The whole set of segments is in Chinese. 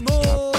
dip.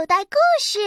口袋故事。